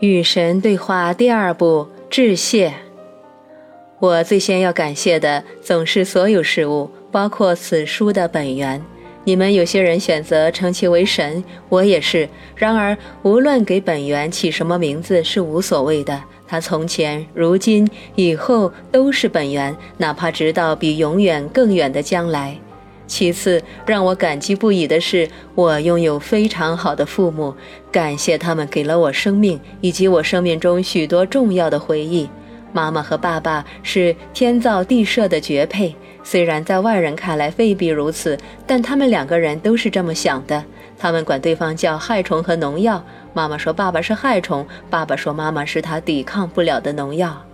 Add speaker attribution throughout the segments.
Speaker 1: 与神对话第二步致谢。我最先要感谢的总是所有事物，包括此书的本源。你们有些人选择称其为神，我也是。然而，无论给本源起什么名字是无所谓的。它从前、如今、以后都是本源，哪怕直到比永远更远的将来。其次，让我感激不已的是，我拥有非常好的父母，感谢他们给了我生命，以及我生命中许多重要的回忆。妈妈和爸爸是天造地设的绝配，虽然在外人看来未必如此，但他们两个人都是这么想的。他们管对方叫害虫和农药。妈妈说爸爸是害虫，爸爸说妈妈是他抵抗不了的农药。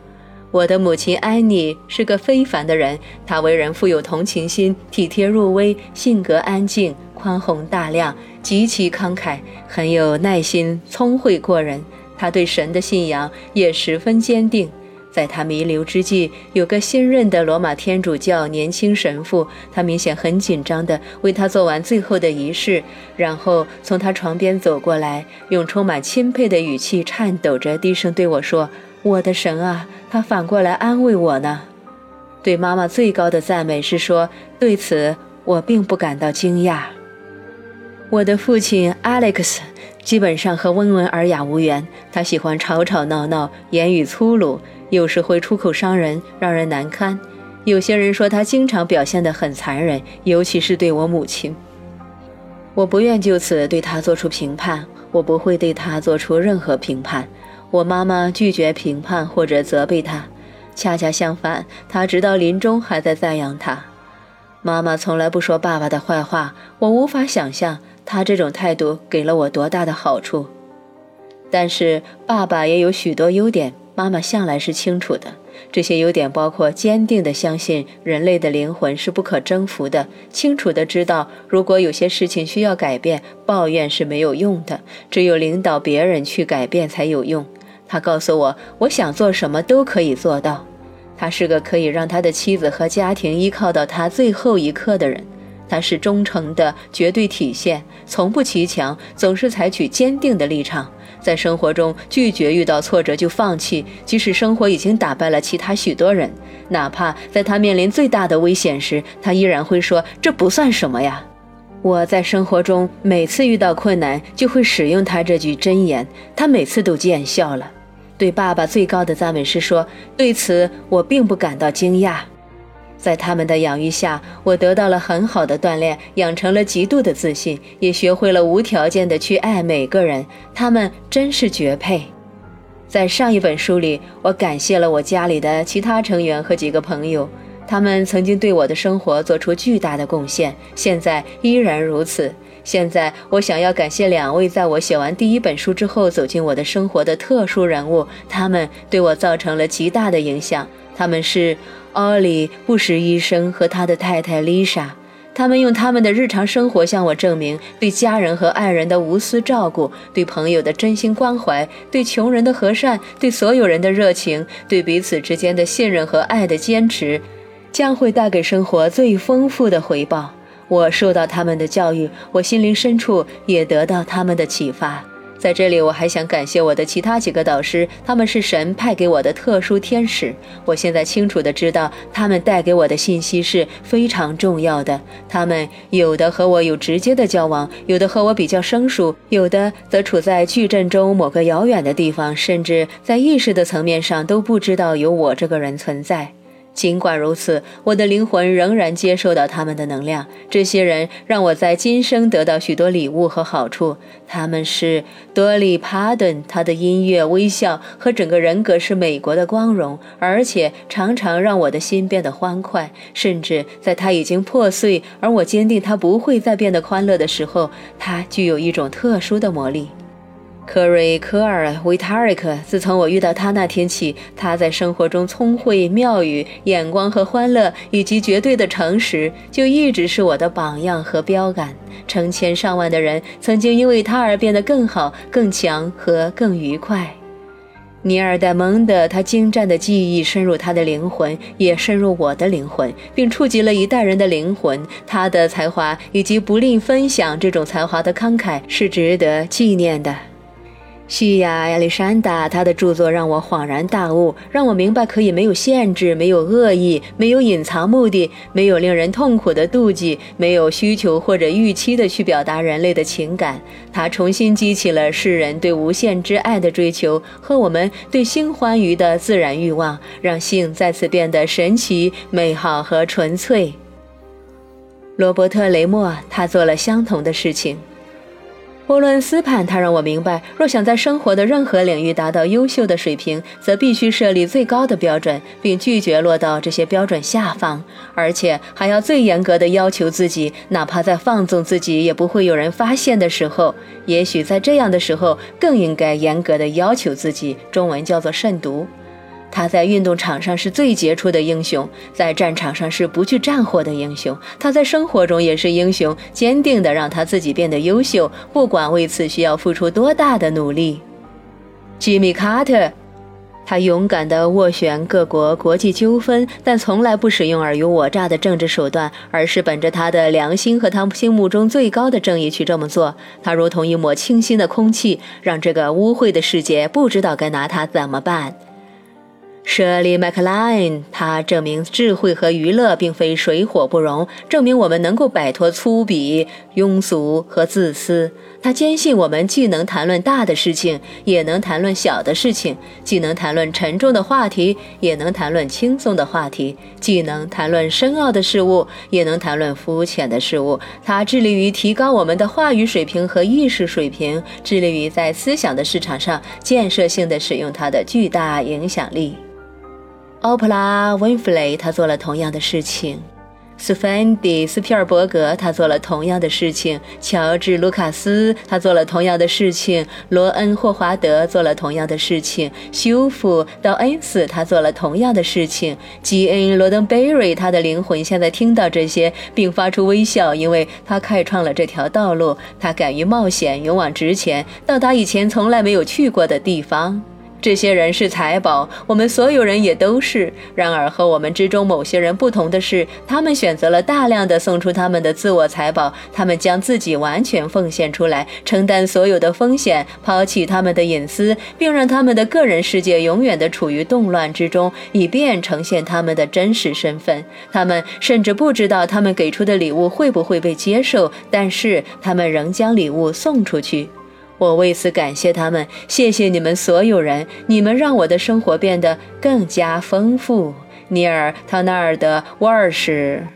Speaker 1: 我的母亲安妮是个非凡的人，她为人富有同情心，体贴入微，性格安静、宽宏大量，极其慷慨，很有耐心，聪慧过人。她对神的信仰也十分坚定。在他弥留之际，有个新任的罗马天主教年轻神父，他明显很紧张地为他做完最后的仪式，然后从他床边走过来，用充满钦佩的语气，颤抖着低声对我说：“我的神啊！”他反过来安慰我呢。对妈妈最高的赞美是说，对此我并不感到惊讶。我的父亲 Alex 基本上和温文尔雅无缘，他喜欢吵吵闹闹，言语粗鲁。有时会出口伤人，让人难堪。有些人说他经常表现得很残忍，尤其是对我母亲。我不愿就此对他做出评判，我不会对他做出任何评判。我妈妈拒绝评判或者责备他，恰恰相反，他直到临终还在赞扬他。妈妈从来不说爸爸的坏话，我无法想象他这种态度给了我多大的好处。但是爸爸也有许多优点。妈妈向来是清楚的，这些优点包括坚定地相信人类的灵魂是不可征服的，清楚地知道如果有些事情需要改变，抱怨是没有用的，只有领导别人去改变才有用。他告诉我，我想做什么都可以做到。他是个可以让他的妻子和家庭依靠到他最后一刻的人。他是忠诚的绝对体现，从不骑墙，总是采取坚定的立场。在生活中拒绝遇到挫折就放弃，即使生活已经打败了其他许多人，哪怕在他面临最大的危险时，他依然会说这不算什么呀。我在生活中每次遇到困难就会使用他这句箴言，他每次都见笑了。对爸爸最高的赞美是说，对此我并不感到惊讶。在他们的养育下，我得到了很好的锻炼，养成了极度的自信，也学会了无条件的去爱每个人。他们真是绝配。在上一本书里，我感谢了我家里的其他成员和几个朋友，他们曾经对我的生活做出巨大的贡献，现在依然如此。现在，我想要感谢两位在我写完第一本书之后走进我的生活的特殊人物，他们对我造成了极大的影响。他们是。奥利·布什医生和他的太太丽莎，他们用他们的日常生活向我证明，对家人和爱人的无私照顾，对朋友的真心关怀，对穷人的和善，对所有人的热情，对彼此之间的信任和爱的坚持，将会带给生活最丰富的回报。我受到他们的教育，我心灵深处也得到他们的启发。在这里，我还想感谢我的其他几个导师，他们是神派给我的特殊天使。我现在清楚地知道，他们带给我的信息是非常重要的。他们有的和我有直接的交往，有的和我比较生疏，有的则处在矩阵中某个遥远的地方，甚至在意识的层面上都不知道有我这个人存在。尽管如此，我的灵魂仍然接受到他们的能量。这些人让我在今生得到许多礼物和好处。他们是多利·帕顿，他的音乐、微笑和整个人格是美国的光荣，而且常常让我的心变得欢快。甚至在他已经破碎，而我坚定他不会再变得欢乐的时候，他具有一种特殊的魔力。科瑞科尔维塔尔克，自从我遇到他那天起，他在生活中聪慧、妙语、眼光和欢乐，以及绝对的诚实，就一直是我的榜样和标杆。成千上万的人曾经因为他而变得更好、更强和更愉快。尼尔戴蒙德，他精湛的技艺深入他的灵魂，也深入我的灵魂，并触及了一代人的灵魂。他的才华以及不吝分享这种才华的慷慨，是值得纪念的。西亚亚历山大，他的著作让我恍然大悟，让我明白可以没有限制，没有恶意，没有隐藏目的，没有令人痛苦的妒忌，没有需求或者预期的去表达人类的情感。他重新激起了世人对无限之爱的追求和我们对新欢愉的自然欲望，让性再次变得神奇、美好和纯粹。罗伯特·雷默，他做了相同的事情。沃伦斯潘，他让我明白，若想在生活的任何领域达到优秀的水平，则必须设立最高的标准，并拒绝落到这些标准下方，而且还要最严格的要求自己，哪怕在放纵自己也不会有人发现的时候，也许在这样的时候更应该严格的要求自己。中文叫做慎独。他在运动场上是最杰出的英雄，在战场上是不惧战火的英雄。他在生活中也是英雄，坚定地让他自己变得优秀，不管为此需要付出多大的努力。吉米·卡特，他勇敢地斡旋各国国际纠纷，但从来不使用尔虞我诈的政治手段，而是本着他的良心和他心目中最高的正义去这么做。他如同一抹清新的空气，让这个污秽的世界不知道该拿他怎么办。舍利·麦克莱恩，他证明智慧和娱乐并非水火不容，证明我们能够摆脱粗鄙、庸俗和自私。他坚信我们既能谈论大的事情，也能谈论小的事情；既能谈论沉重的话题，也能谈论轻松的话题；既能谈论深奥的事物，也能谈论肤浅的事物。他致力于提高我们的话语水平和意识水平，致力于在思想的市场上建设性地使用他的巨大影响力。奥普拉·温弗雷，他做了同样的事情；斯芬迪·斯皮尔伯格，他做了同样的事情；乔治·卢卡斯，他做了同样的事情；罗恩·霍华德做了同样的事情；修复·道恩斯，他做了同样的事情；吉恩·罗登贝瑞，他的灵魂现在听到这些，并发出微笑，因为他开创了这条道路，他敢于冒险，勇往直前，到达以前从来没有去过的地方。这些人是财宝，我们所有人也都是。然而，和我们之中某些人不同的是，他们选择了大量的送出他们的自我财宝，他们将自己完全奉献出来，承担所有的风险，抛弃他们的隐私，并让他们的个人世界永远的处于动乱之中，以便呈现他们的真实身份。他们甚至不知道他们给出的礼物会不会被接受，但是他们仍将礼物送出去。我为此感谢他们，谢谢你们所有人，你们让我的生活变得更加丰富。尼尔·唐纳尔的·沃尔什。